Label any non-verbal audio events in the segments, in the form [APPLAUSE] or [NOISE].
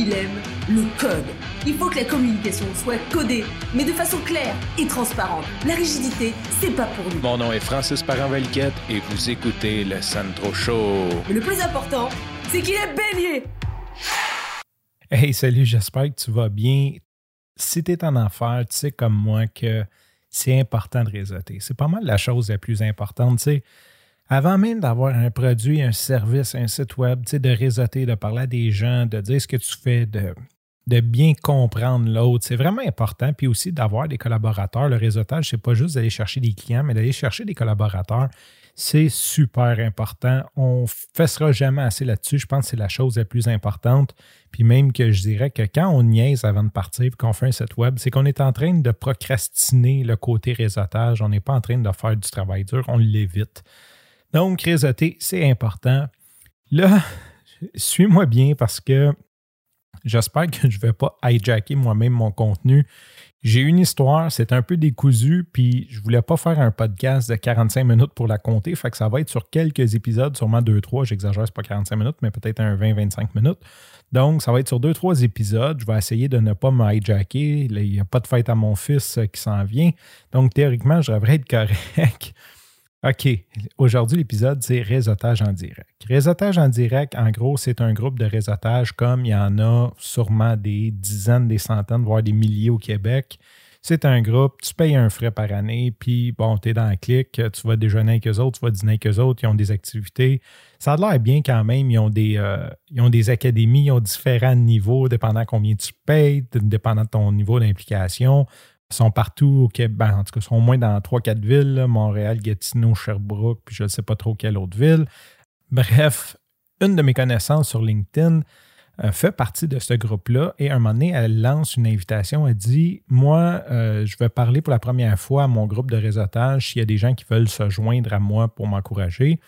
il aime le code. Il faut que la communication soit codée, mais de façon claire et transparente. La rigidité, c'est pas pour nous. Mon nom est Francis Parent-Valquette et vous écoutez le Sandro Show. Mais le plus important, c'est qu'il est bélier. Hey, salut, j'espère que tu vas bien. Si tu es en affaires, tu sais comme moi que c'est important de réseauter. C'est pas mal la chose la plus importante. Tu sais, avant même d'avoir un produit, un service, un site web, de réseauter, de parler à des gens, de dire ce que tu fais, de, de bien comprendre l'autre, c'est vraiment important. Puis aussi d'avoir des collaborateurs. Le réseautage, c'est pas juste d'aller chercher des clients, mais d'aller chercher des collaborateurs. C'est super important. On ne fessera jamais assez là-dessus. Je pense que c'est la chose la plus importante. Puis même que je dirais que quand on niaise avant de partir et qu'on fait un site web, c'est qu'on est en train de procrastiner le côté réseautage. On n'est pas en train de faire du travail dur, on l'évite. Donc, réseauter, c'est important. Là, suis-moi bien parce que j'espère que je ne vais pas hijacker moi-même mon contenu. J'ai une histoire, c'est un peu décousu, puis je voulais pas faire un podcast de 45 minutes pour la compter, fait que ça va être sur quelques épisodes, sûrement 2-3, j'exagère, c'est pas 45 minutes, mais peut-être un 20-25 minutes. Donc, ça va être sur 2-3 épisodes. Je vais essayer de ne pas me hijacker. Il n'y a pas de fête à mon fils euh, qui s'en vient. Donc, théoriquement, je devrais être correct. OK. Aujourd'hui, l'épisode, c'est réseautage en direct. Réseautage en direct, en gros, c'est un groupe de réseautage comme il y en a sûrement des dizaines, des centaines, voire des milliers au Québec. C'est un groupe, tu payes un frais par année, puis bon, tu es dans le clic, tu vas déjeuner avec eux autres, tu vas dîner avec eux autres, ils ont des activités. Ça a l'air bien quand même, ils ont, des, euh, ils ont des académies, ils ont différents niveaux, dépendant combien tu payes, dépendant de ton niveau d'implication sont partout au Québec. Ben, en tout cas, sont au moins dans 3-4 villes, Montréal, Gatineau, Sherbrooke, puis je ne sais pas trop quelle autre ville. Bref, une de mes connaissances sur LinkedIn euh, fait partie de ce groupe-là et un moment donné, elle lance une invitation. Elle dit Moi, euh, je vais parler pour la première fois à mon groupe de réseautage s'il y a des gens qui veulent se joindre à moi pour m'encourager.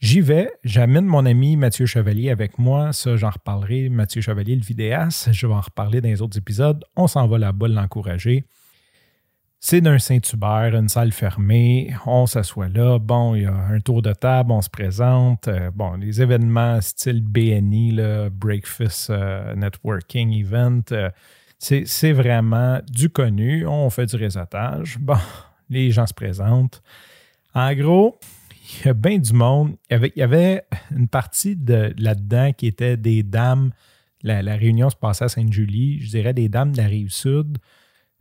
J'y vais, j'amène mon ami Mathieu Chevalier avec moi. Ça, j'en reparlerai. Mathieu Chevalier, le vidéaste, je vais en reparler dans les autres épisodes. On s'en va là-bas l'encourager. C'est d'un Saint-Hubert, une salle fermée. On s'assoit là. Bon, il y a un tour de table, on se présente. Euh, bon, les événements style BNI, là, Breakfast euh, Networking Event, euh, c'est vraiment du connu. On fait du réseautage. Bon, les gens se présentent. En gros, il y a bien du monde. Il y avait, une partie de là-dedans qui était des dames. La, réunion se passait à Sainte-Julie. Je dirais des dames de la rive sud,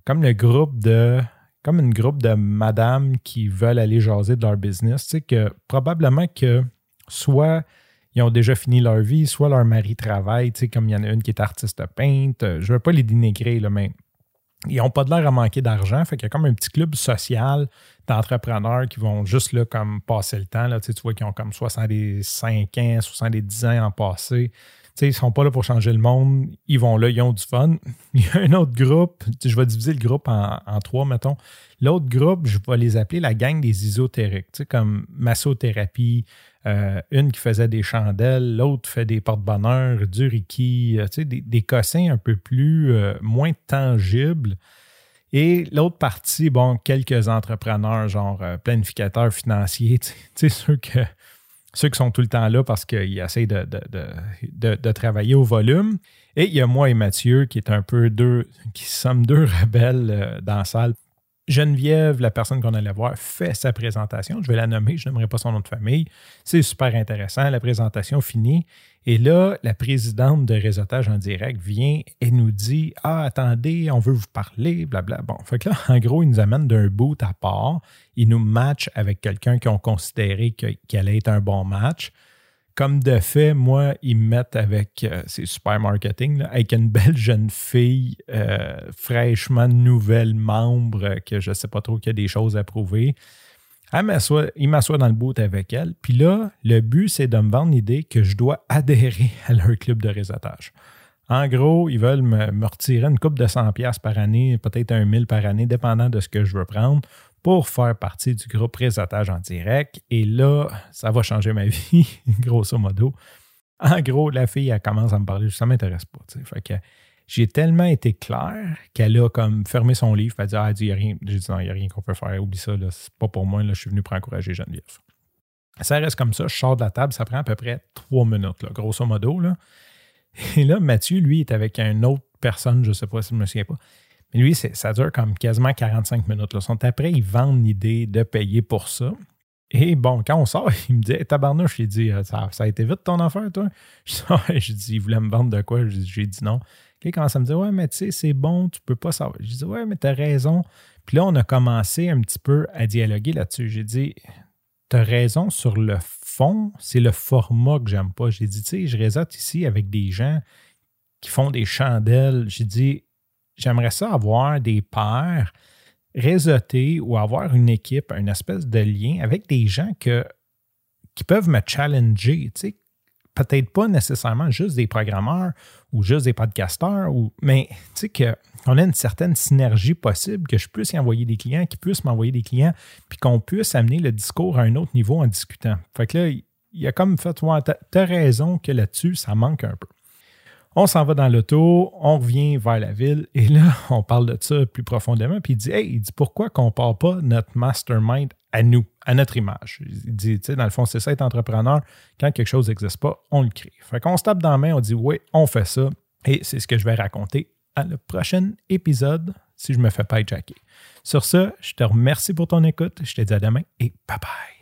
comme le groupe de. Comme une groupe de madames qui veulent aller jaser de leur business. Tu sais, que probablement que soit ils ont déjà fini leur vie, soit leur mari travaille, tu sais, comme il y en a une qui est artiste peinte. Je ne veux pas les dénigrer, là, mais ils n'ont pas de l'air à manquer d'argent. Fait qu'il y a comme un petit club social d'entrepreneurs qui vont juste là, comme passer le temps. Là, tu, vois qu'ils ont comme 65 ans, 70 ans en passé. Sais, ils ne sont pas là pour changer le monde. Ils vont là, ils ont du fun. [LAUGHS] Il y a un autre groupe. Je vais diviser le groupe en, trois, mettons. L'autre groupe, je vais les appeler la gang des isotériques, comme massothérapie, euh, une qui faisait des chandelles, l'autre fait des porte-bonheur, du Reiki, euh, des, des, cossins un peu plus, euh, moins tangibles. Et l'autre partie, bon, quelques entrepreneurs, genre planificateurs financiers, [LAUGHS] tu sais, ceux, que, ceux qui sont tout le temps là parce qu'ils essayent de, de, de, travailler au volume. Et il y a moi et Mathieu qui est un peu deux, qui sommes deux [LAUGHS] rebelles dans la salle. Geneviève, la personne qu'on allait voir, fait sa présentation. Je vais la nommer, je n'aimerais pas son nom de famille. C'est super intéressant. La présentation finie. Et là, la présidente de réseautage en direct vient et nous dit Ah, attendez, on veut vous parler, blabla. Bon, fait que là, en gros, il nous amène d'un bout à part. Il nous match avec quelqu'un qui ont considéré qu'il allait être un bon match comme de fait, moi, ils me mettent avec, euh, c'est super marketing, avec une belle jeune fille euh, fraîchement nouvelle membre que je ne sais pas trop qu'il y a des choses à prouver. Elle il m'assoit dans le boot avec elle. Puis là, le but, c'est de me vendre l'idée que je dois [LAUGHS] adhérer à leur club de réseautage. En gros, ils veulent me, retirer une coupe de 100$ par année, peut-être un 1000 par année, dépendant de ce que je veux prendre, pour faire partie du groupe réseautage en direct. Et là, ça va changer ma [LAUGHS] vie, grosso modo. En gros, la fille, elle commence à me parler, ça ne m'intéresse pas. J'ai tellement été clair qu'elle a comme fermé son livre, elle a dit, ah, il n'y a rien. J'ai dit, non, il n'y a rien qu'on peut faire, oublie ça, c'est pas pour moi, là, je suis venu pour encourager Geneviève. Ça reste comme ça, je sors de la table, ça prend à peu près trois minutes, grosso modo. Là. Et là, Mathieu, lui, est avec une autre personne, je ne sais pas si je me souviens pas. Mais lui, ça dure comme quasiment 45 minutes. Sont après, ils vendent l'idée de payer pour ça. Et bon, quand on sort, [LAUGHS] il me dit hey, Tabarnouche, il dit ça, ça, a été vite ton affaire, toi? [LAUGHS] Je dis Il voulait me vendre de quoi? J'ai dit non. Il commence à me dire Ouais, mais tu sais, c'est bon, tu peux pas savoir. J'ai dit Ouais, mais tu as raison. Puis là, on a commencé un petit peu à dialoguer là-dessus. J'ai dit Tu as raison sur le fond, c'est le format que j'aime pas. J'ai dit Tu sais, je réseaute ici avec des gens qui font des chandelles. J'ai dit J'aimerais ça avoir des pairs réseauter ou avoir une équipe, une espèce de lien avec des gens que, qui peuvent me challenger. Tu sais, peut-être pas nécessairement juste des programmeurs ou juste des podcasteurs, ou, mais tu sais qu'on a une certaine synergie possible, que je puisse y envoyer des clients, qu'ils puissent m'envoyer des clients, puis qu'on puisse amener le discours à un autre niveau en discutant. Fait que là, il a comme fait, ouais, t'as raison que là-dessus, ça manque un peu. On s'en va dans l'auto, on revient vers la ville et là, [LAUGHS] on parle de ça plus profondément. Puis il dit Hey, il dit pourquoi qu'on ne part pas notre mastermind à nous, à notre image? Il dit, tu sais, dans le fond, c'est ça être entrepreneur. Quand quelque chose n'existe pas, on le crée. Fait qu'on se tape dans la main, on dit Oui, on fait ça. Et c'est ce que je vais raconter à le prochain épisode si je me fais pas hijacker. Sur ce, je te remercie pour ton écoute. Je te dis à demain et bye bye.